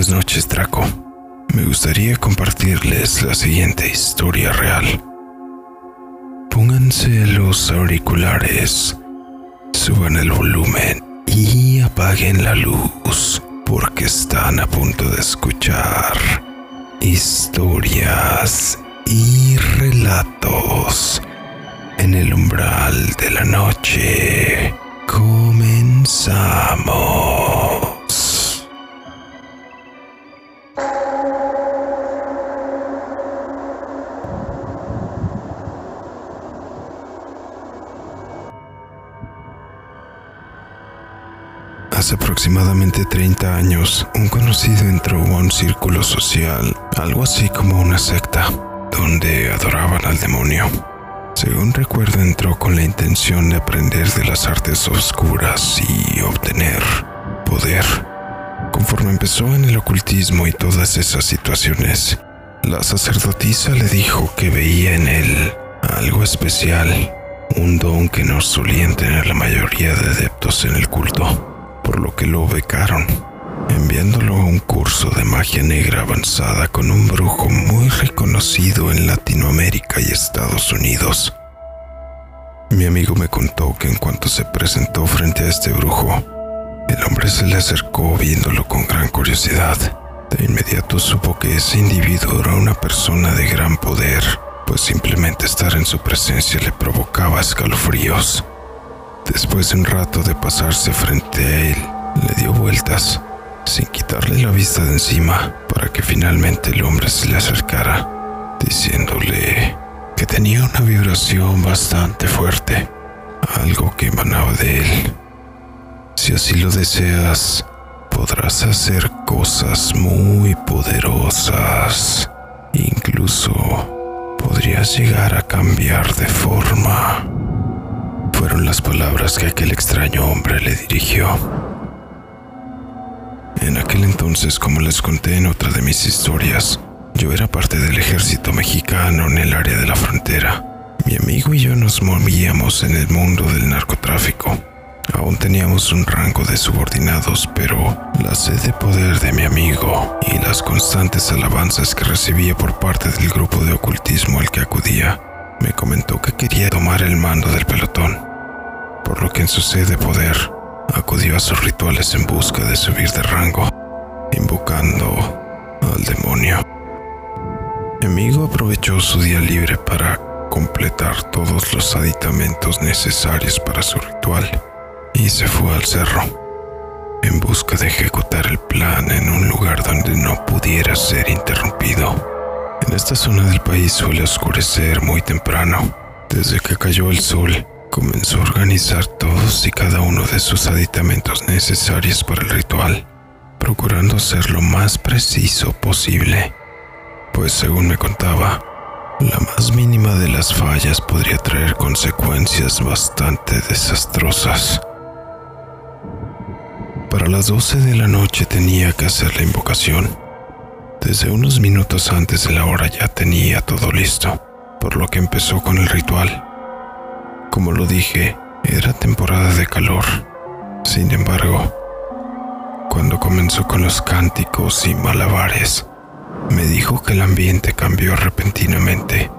Buenas noches, Draco. Me gustaría compartirles la siguiente historia real. Pónganse los auriculares, suban el volumen y apaguen la luz porque están a punto de escuchar historias y relatos en el umbral de la noche. Comenzamos. Aproximadamente 30 años, un conocido entró a un círculo social, algo así como una secta, donde adoraban al demonio. Según recuerdo, entró con la intención de aprender de las artes oscuras y obtener poder. Conforme empezó en el ocultismo y todas esas situaciones, la sacerdotisa le dijo que veía en él algo especial, un don que no solían tener la mayoría de adeptos en el culto por lo que lo becaron, enviándolo a un curso de magia negra avanzada con un brujo muy reconocido en Latinoamérica y Estados Unidos. Mi amigo me contó que en cuanto se presentó frente a este brujo, el hombre se le acercó viéndolo con gran curiosidad. De inmediato supo que ese individuo era una persona de gran poder, pues simplemente estar en su presencia le provocaba escalofríos. Después de un rato de pasarse frente a él, le dio vueltas, sin quitarle la vista de encima, para que finalmente el hombre se le acercara, diciéndole que tenía una vibración bastante fuerte, algo que emanaba de él. Si así lo deseas, podrás hacer cosas muy poderosas. Incluso podrías llegar a cambiar de forma fueron las palabras que aquel extraño hombre le dirigió. En aquel entonces, como les conté en otra de mis historias, yo era parte del ejército mexicano en el área de la frontera. Mi amigo y yo nos movíamos en el mundo del narcotráfico. Aún teníamos un rango de subordinados, pero la sed de poder de mi amigo y las constantes alabanzas que recibía por parte del grupo de ocultismo al que acudía, me comentó que quería tomar el mando del pelotón por lo que en su sed de poder acudió a sus rituales en busca de subir de rango, invocando al demonio. Mi amigo aprovechó su día libre para completar todos los aditamentos necesarios para su ritual y se fue al cerro en busca de ejecutar el plan en un lugar donde no pudiera ser interrumpido. En esta zona del país suele oscurecer muy temprano. Desde que cayó el sol, comenzó a organizar todos y cada uno de sus aditamentos necesarios para el ritual, procurando ser lo más preciso posible, pues según me contaba, la más mínima de las fallas podría traer consecuencias bastante desastrosas. Para las 12 de la noche tenía que hacer la invocación. Desde unos minutos antes de la hora ya tenía todo listo, por lo que empezó con el ritual. Como lo dije, era temporada de calor. Sin embargo, cuando comenzó con los cánticos y malabares, me dijo que el ambiente cambió repentinamente.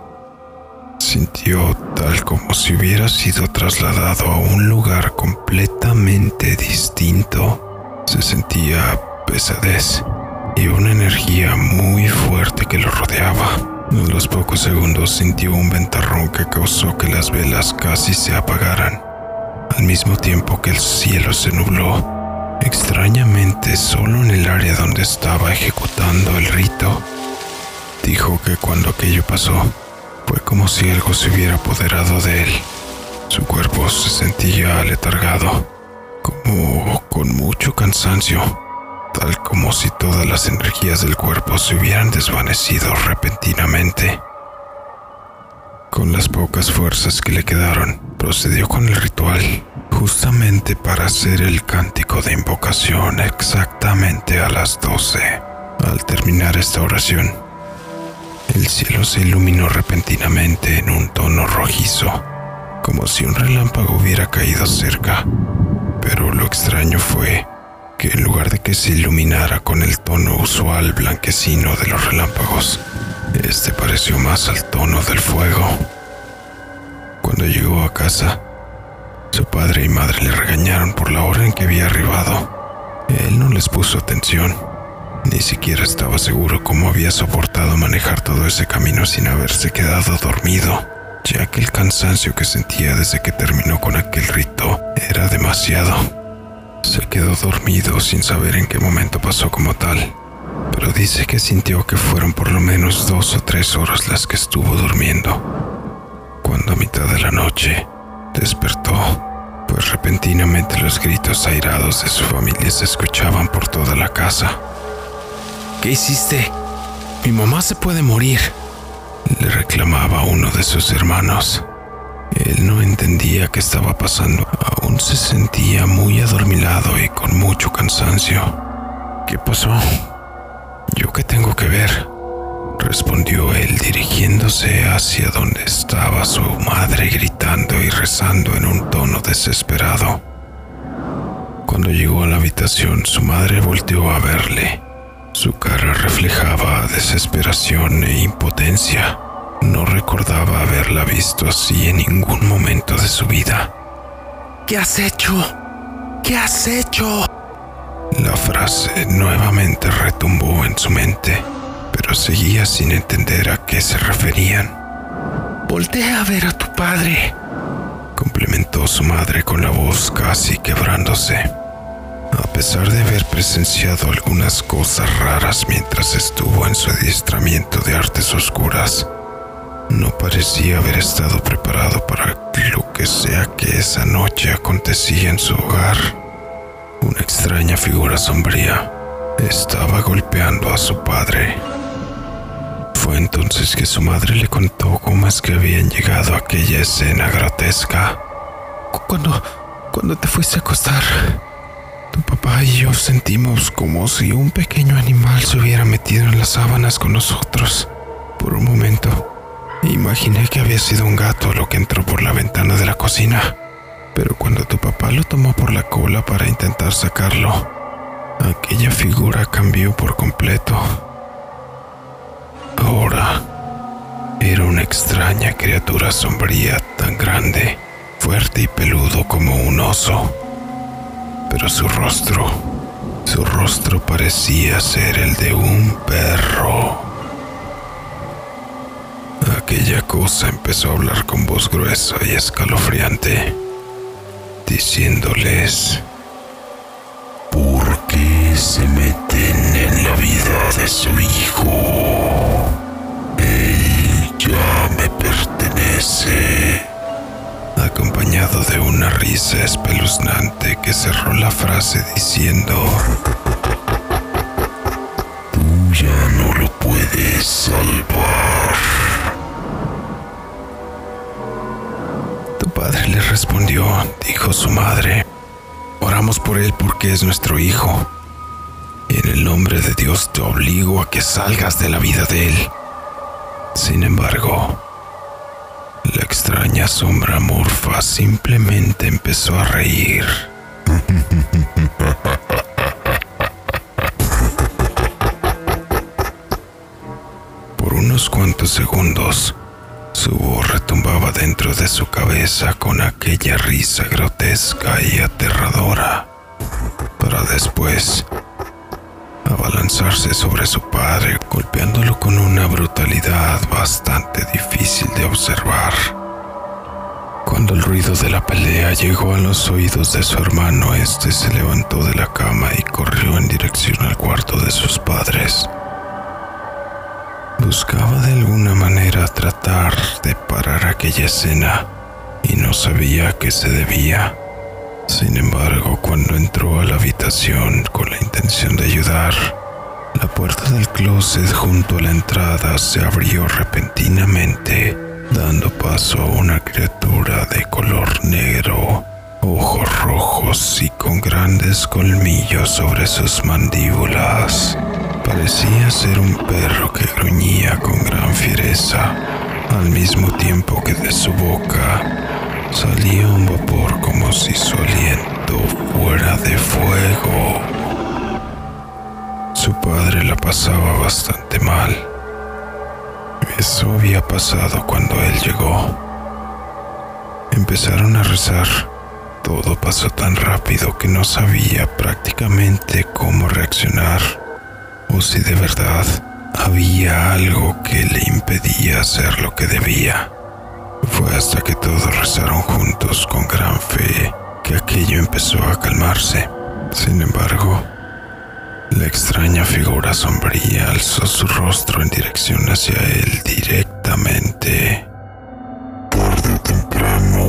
Sintió tal como si hubiera sido trasladado a un lugar completamente distinto. Se sentía pesadez y una energía muy fuerte que lo rodeaba. En los pocos segundos sintió un ventarrón que causó que las velas casi se apagaran, al mismo tiempo que el cielo se nubló. Extrañamente, solo en el área donde estaba ejecutando el rito, dijo que cuando aquello pasó, fue como si algo se hubiera apoderado de él. Su cuerpo se sentía aletargado, como con mucho cansancio tal como si todas las energías del cuerpo se hubieran desvanecido repentinamente. Con las pocas fuerzas que le quedaron, procedió con el ritual, justamente para hacer el cántico de invocación exactamente a las 12. Al terminar esta oración, el cielo se iluminó repentinamente en un tono rojizo, como si un relámpago hubiera caído cerca. Pero lo extraño fue que en lugar de que se iluminara con el tono usual blanquecino de los relámpagos, este pareció más al tono del fuego. Cuando llegó a casa, su padre y madre le regañaron por la hora en que había arribado. Él no les puso atención. Ni siquiera estaba seguro cómo había soportado manejar todo ese camino sin haberse quedado dormido, ya que el cansancio que sentía desde que terminó con aquel rito era demasiado. Se quedó dormido sin saber en qué momento pasó como tal, pero dice que sintió que fueron por lo menos dos o tres horas las que estuvo durmiendo. Cuando a mitad de la noche despertó, pues repentinamente los gritos airados de su familia se escuchaban por toda la casa. ¿Qué hiciste? Mi mamá se puede morir. Le reclamaba uno de sus hermanos. Él no entendía qué estaba pasando. Aún se sentía muy adormilado y con mucho cansancio. ¿Qué pasó? ¿Yo qué tengo que ver? Respondió él dirigiéndose hacia donde estaba su madre gritando y rezando en un tono desesperado. Cuando llegó a la habitación, su madre volteó a verle su cara reflejaba desesperación e impotencia. No recordaba haberla visto así en ningún momento de su vida. ¿Qué has hecho? ¿Qué has hecho? La frase nuevamente retumbó en su mente, pero seguía sin entender a qué se referían. Voltea a ver a tu padre, complementó su madre con la voz casi quebrándose. A pesar de haber presenciado algunas cosas raras mientras estuvo en su adiestramiento de artes oscuras, no parecía haber estado preparado para lo que sea que esa noche acontecía en su hogar. Una extraña figura sombría estaba golpeando a su padre. Fue entonces que su madre le contó cómo es que habían llegado a aquella escena grotesca. Cuando, cuando te fuiste a acostar, tu papá y yo sentimos como si un pequeño animal se hubiera metido en las sábanas con nosotros. Por un momento, imaginé que había sido un gato lo que entró por la ventana de la cocina. Pero cuando tu papá lo tomó por la cola para intentar sacarlo, aquella figura cambió por completo. Ahora era una extraña criatura sombría tan grande, fuerte y peludo como un oso pero su rostro, su rostro parecía ser el de un perro. Aquella cosa empezó a hablar con voz gruesa y escalofriante, diciéndoles, ¿por qué se meten en la vida de su hijo? Él ya me pertenece acompañado de una risa espeluznante que cerró la frase diciendo, Tú ya no lo puedes salvar. Padre le respondió, dijo su madre, oramos por él porque es nuestro hijo. Y en el nombre de Dios te obligo a que salgas de la vida de él. Sin embargo, la extraña sombra morfa simplemente empezó a reír. Por unos cuantos segundos, su voz retumbaba dentro de su cabeza con aquella risa grotesca y aterradora, para después abalanzarse sobre su padre, golpeándolo con una brutalidad bastante difícil de observar. Cuando el ruido de la pelea llegó a los oídos de su hermano, este se levantó de la cama y corrió en dirección al cuarto de sus padres. Buscaba de alguna manera tratar de parar aquella escena y no sabía qué se debía. Sin embargo, cuando entró a la habitación con la intención de ayudar, la puerta del closet junto a la entrada se abrió repentinamente, dando paso a una criatura de color negro, ojos rojos y con grandes colmillos sobre sus mandíbulas. Parecía ser un perro que gruñía con gran fiereza, al mismo tiempo que de su boca Salía un vapor como si su aliento fuera de fuego. padre la pasaba bastante mal. Eso había pasado cuando él llegó. Empezaron a rezar. Todo pasó tan rápido que no sabía prácticamente cómo reaccionar o si de verdad había algo que le impedía hacer lo que debía. Fue hasta que todos rezaron juntos con gran fe que aquello empezó a calmarse. Sin embargo, la extraña figura sombría alzó su rostro en dirección hacia él directamente. Tarde o temprano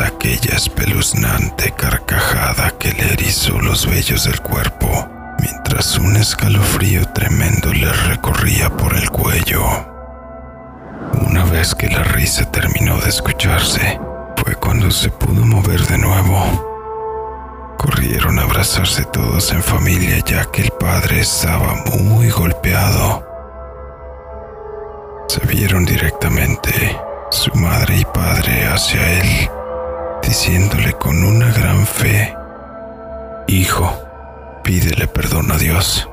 aquella espeluznante carcajada que le erizó los vellos del cuerpo, mientras un escalofrío tremendo le recorría por el cuello. Una vez que la risa terminó de escucharse, fue cuando se pudo mover de nuevo. Corrieron a abrazarse todos en familia ya que el padre estaba muy golpeado. Se vieron directamente su madre y padre hacia él, diciéndole con una gran fe, Hijo, pídele perdón a Dios.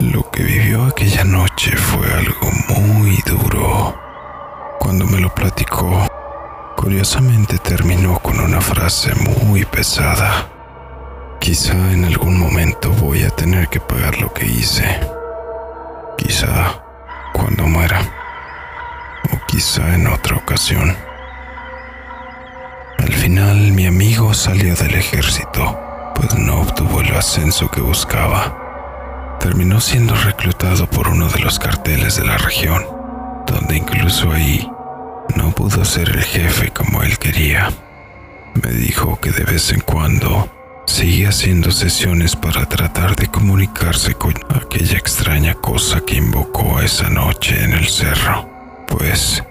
Lo que vivió aquella noche fue algo muy duro. Cuando me lo platicó, curiosamente terminó con una frase muy pesada. Quizá en algún momento voy a tener que pagar lo que hice. Quizá cuando muera. O quizá en otra ocasión. Al final mi amigo salió del ejército, pues no obtuvo el ascenso que buscaba terminó siendo reclutado por uno de los carteles de la región, donde incluso ahí no pudo ser el jefe como él quería. Me dijo que de vez en cuando seguía haciendo sesiones para tratar de comunicarse con aquella extraña cosa que invocó esa noche en el cerro, pues,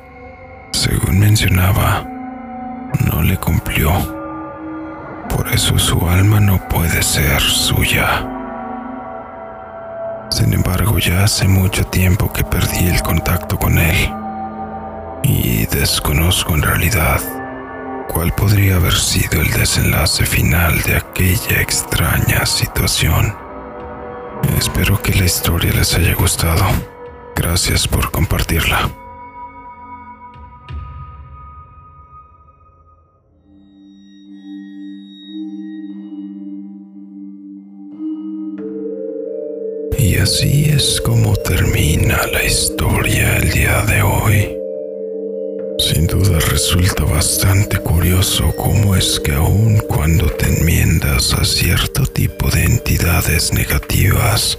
según mencionaba, no le cumplió. Por eso su alma no puede ser suya. Sin embargo, ya hace mucho tiempo que perdí el contacto con él y desconozco en realidad cuál podría haber sido el desenlace final de aquella extraña situación. Espero que la historia les haya gustado. Gracias por compartirla. Así es como termina la historia el día de hoy. Sin duda resulta bastante curioso cómo es que aun cuando te enmiendas a cierto tipo de entidades negativas,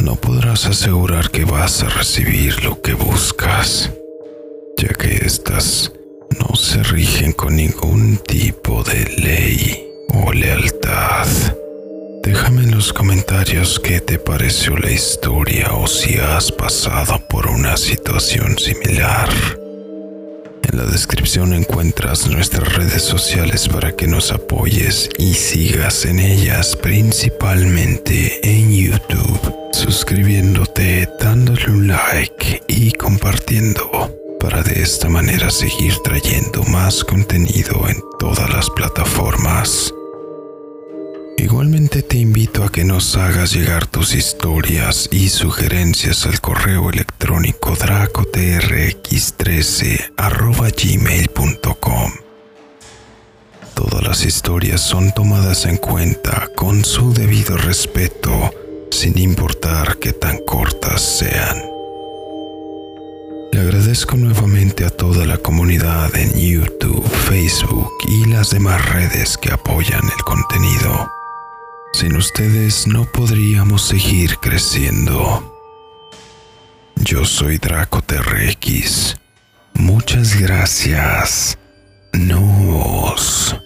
no podrás asegurar que vas a recibir lo que buscas, ya que éstas no se rigen con ningún tipo de ley o lealtad. Déjame en los comentarios qué te pareció la historia o si has pasado por una situación similar. En la descripción encuentras nuestras redes sociales para que nos apoyes y sigas en ellas principalmente en YouTube, suscribiéndote, dándole un like y compartiendo para de esta manera seguir trayendo más contenido en todas las plataformas. Igualmente te invito a que nos hagas llegar tus historias y sugerencias al correo electrónico dracotrx13 Todas las historias son tomadas en cuenta con su debido respeto, sin importar que tan cortas sean. Le agradezco nuevamente a toda la comunidad en YouTube, Facebook y las demás redes que apoyan el contenido sin ustedes no podríamos seguir creciendo. Yo soy Draco TRX. Muchas gracias. Nos.